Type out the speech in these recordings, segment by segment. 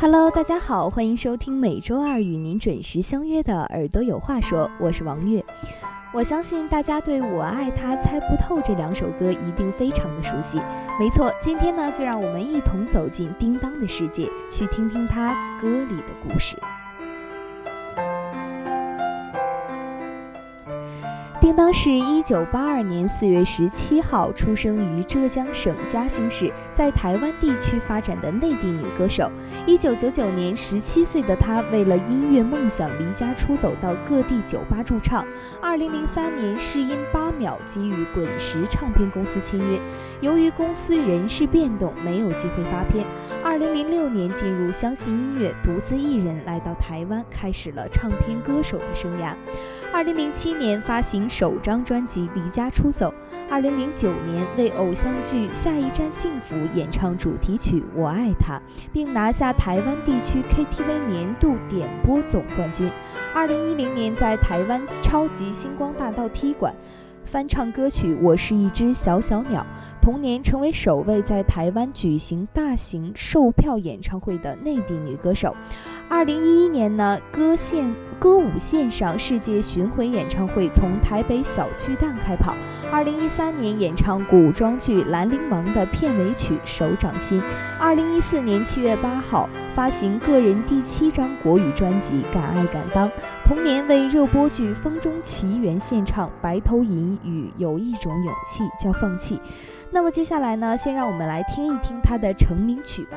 Hello，大家好，欢迎收听每周二与您准时相约的《耳朵有话说》，我是王悦。我相信大家对我爱他猜不透这两首歌一定非常的熟悉。没错，今天呢，就让我们一同走进叮当的世界，去听听他歌里的故事。叮当是一九八二年四月十七号出生于浙江省嘉兴市，在台湾地区发展的内地女歌手。一九九九年，十七岁的她为了音乐梦想离家出走到各地酒吧驻唱。二零零三年，试音八秒即与滚石唱片公司签约，由于公司人事变动，没有机会发片。二零零六年，进入相信音乐，独自一人来到台湾，开始了唱片歌手的生涯。二零零七年发行首张专辑《离家出走》，二零零九年为偶像剧《下一站幸福》演唱主题曲《我爱他》，并拿下台湾地区 KTV 年度点播总冠军。二零一零年在台湾超级星光大道踢馆。翻唱歌曲《我是一只小小鸟》，同年成为首位在台湾举行大型售票演唱会的内地女歌手。二零一一年呢，歌线歌舞线上世界巡回演唱会从台北小巨蛋开跑。二零一三年演唱古装剧《兰陵王》的片尾曲《手掌心》。二零一四年七月八号发行个人第七张国语专辑《敢爱敢当》，同年为热播剧《风中奇缘》献唱《白头吟》。与有一种勇气叫放弃。那那么接下来呢，先让我们来听一听他的成名曲吧。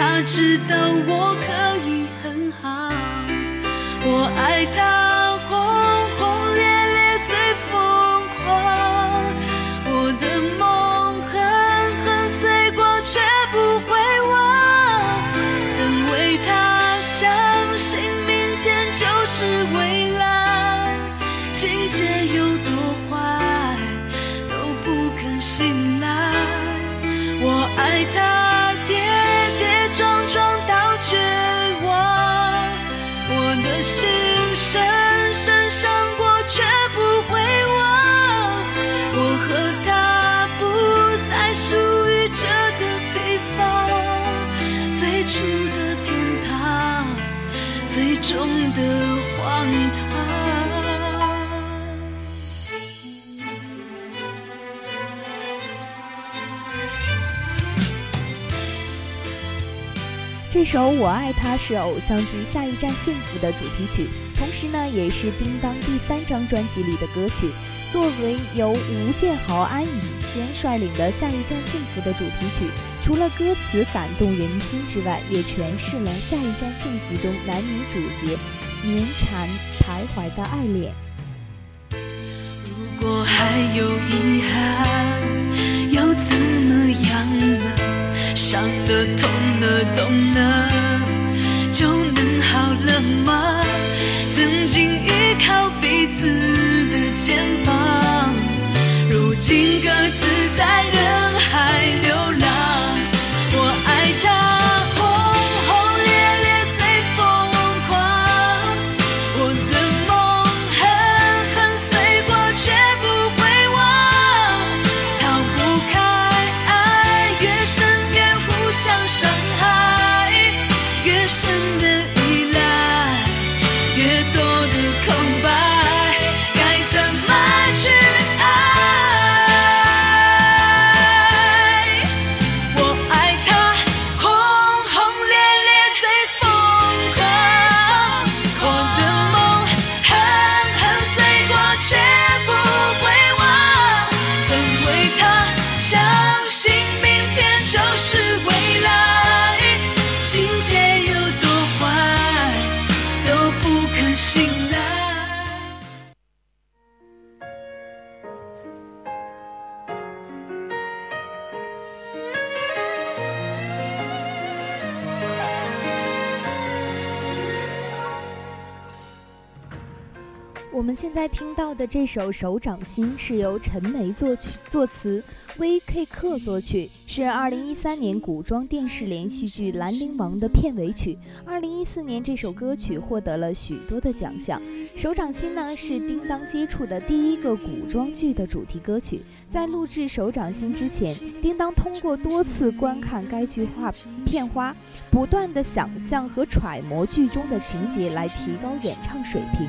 他知道我可以很好，我爱他。这首《我爱他》是偶像剧《下一站幸福》的主题曲，同时呢，也是叮当第三张专辑里的歌曲。作为由吴建豪、安以轩率领的《下一站幸福》的主题曲，除了歌词感动人心之外，也诠释了《下一站幸福》中男女主角绵缠徘徊的爱恋。如果还有遗憾，又怎么样呢？伤了、痛了、了，就能好了吗？曾经依靠彼此的肩膀我们现在听到的这首《手掌心》是由陈梅作曲、作词，V.K. 克作曲，是2013年古装电视连续剧《兰陵王》的片尾曲。2014年，这首歌曲获得了许多的奖项。《手掌心》呢是叮当接触的第一个古装剧的主题歌曲。在录制《手掌心》之前，叮当通过多次观看该剧画片花，不断的想象和揣摩剧中的情节，来提高演唱水平。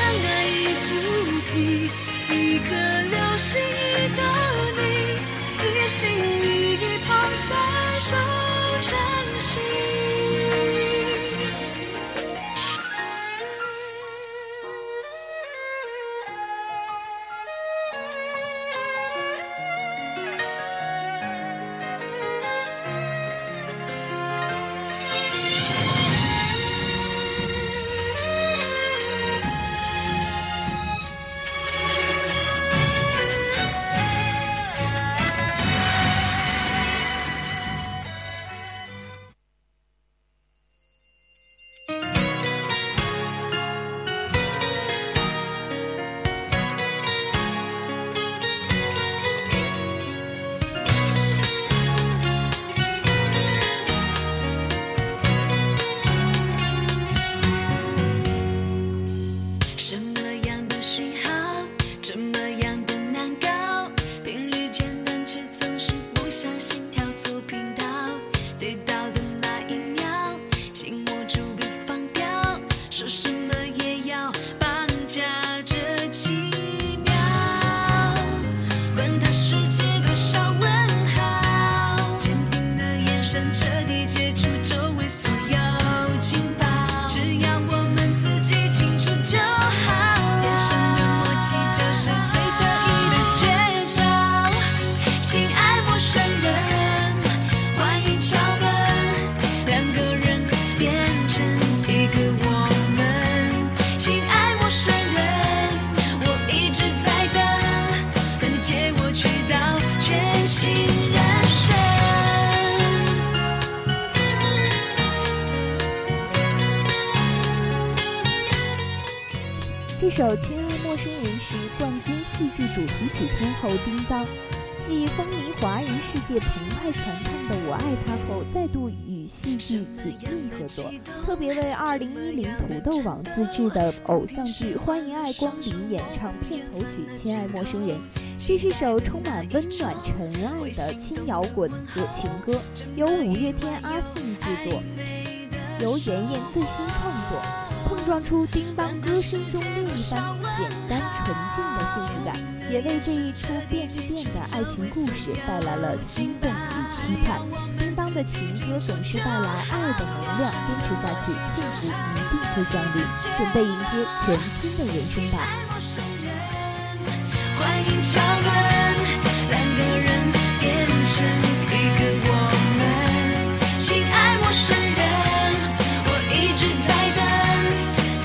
这首《亲爱陌生人》是冠军戏剧主题曲天后叮当，继风靡华人世界、澎湃传唱的《我爱他》后，再度与戏剧紧密合作，特别为2010土豆网自制的偶像剧《欢迎爱光临》演唱片头曲《亲爱陌生人》。这是首充满温暖、尘爱的轻摇滚和情歌，由五月天阿信制作，由妍妍最新创作，碰撞出叮当歌声中另一番简单纯净的幸福感，也为这一出便利店的爱情故事带来了心动与期盼。叮当的情歌总是带来爱的能量，坚持下去，幸福一定会降临。准备迎接全新的人生吧。欢迎敲门，两个人变成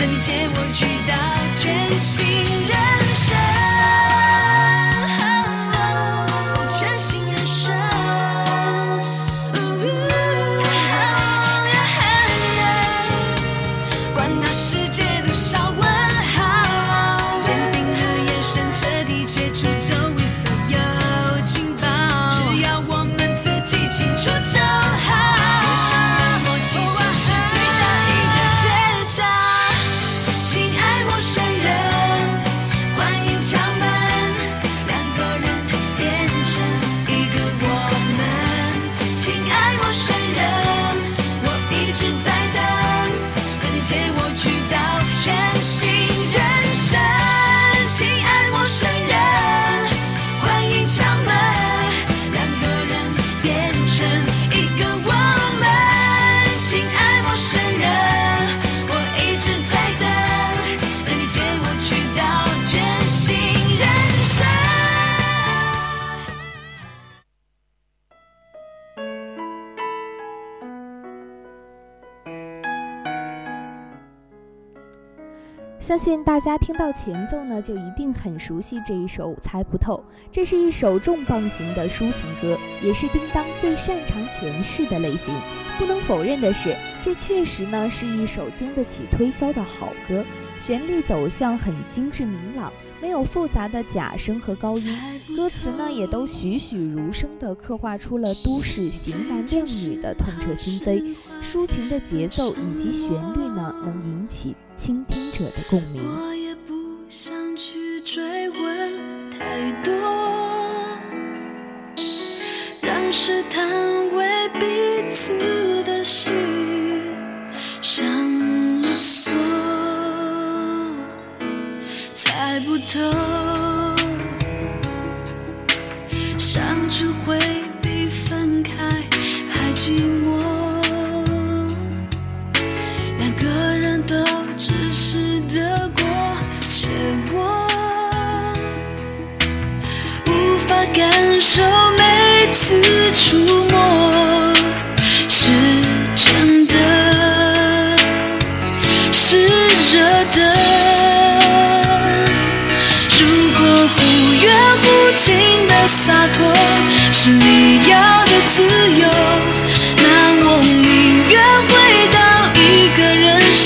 你接我去到全新相信大家听到前奏呢，就一定很熟悉这一首《猜不透》。这是一首重磅型的抒情歌，也是叮当最擅长诠释的类型。不能否认的是，这确实呢是一首经得起推销的好歌。旋律走向很精致明朗，没有复杂的假声和高音，歌词呢也都栩栩如生地刻画出了都市型男靓女的痛彻心扉。抒情的节奏以及旋律呢，能引起倾听者的共鸣。我也不想去追问太多，让试探为彼此的心上了锁，猜不透，次触摸是真的，是热的。如果忽远忽近的洒脱是你要的自由，那我宁愿回到一个人生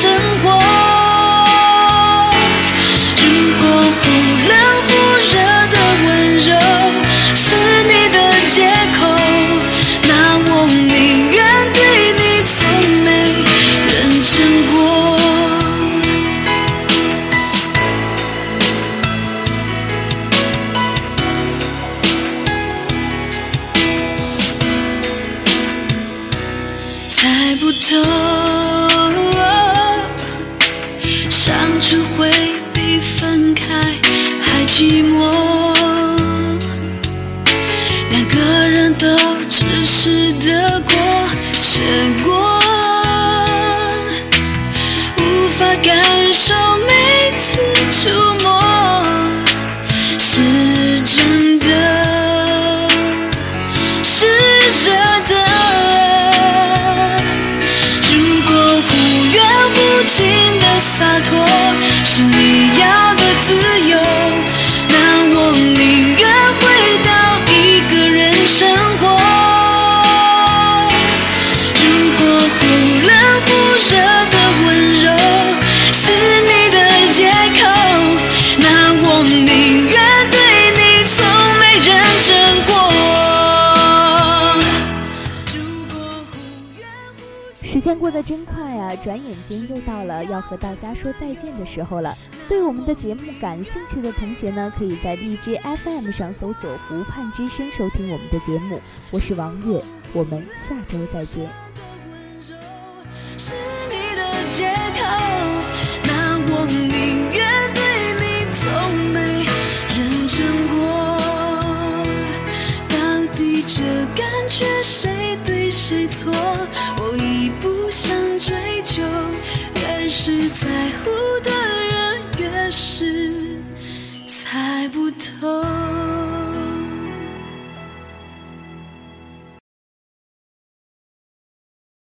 感受每次触摸是真的，是热的。如果忽远忽近的洒脱是你要的自由，过得真快啊，转眼间又到了要和大家说再见的时候了。对我们的节目感兴趣的同学呢，可以在荔枝 FM 上搜索“湖畔之声”收听我们的节目。我是王月，我们下周再见。是你的越是在乎的人，越是猜不透。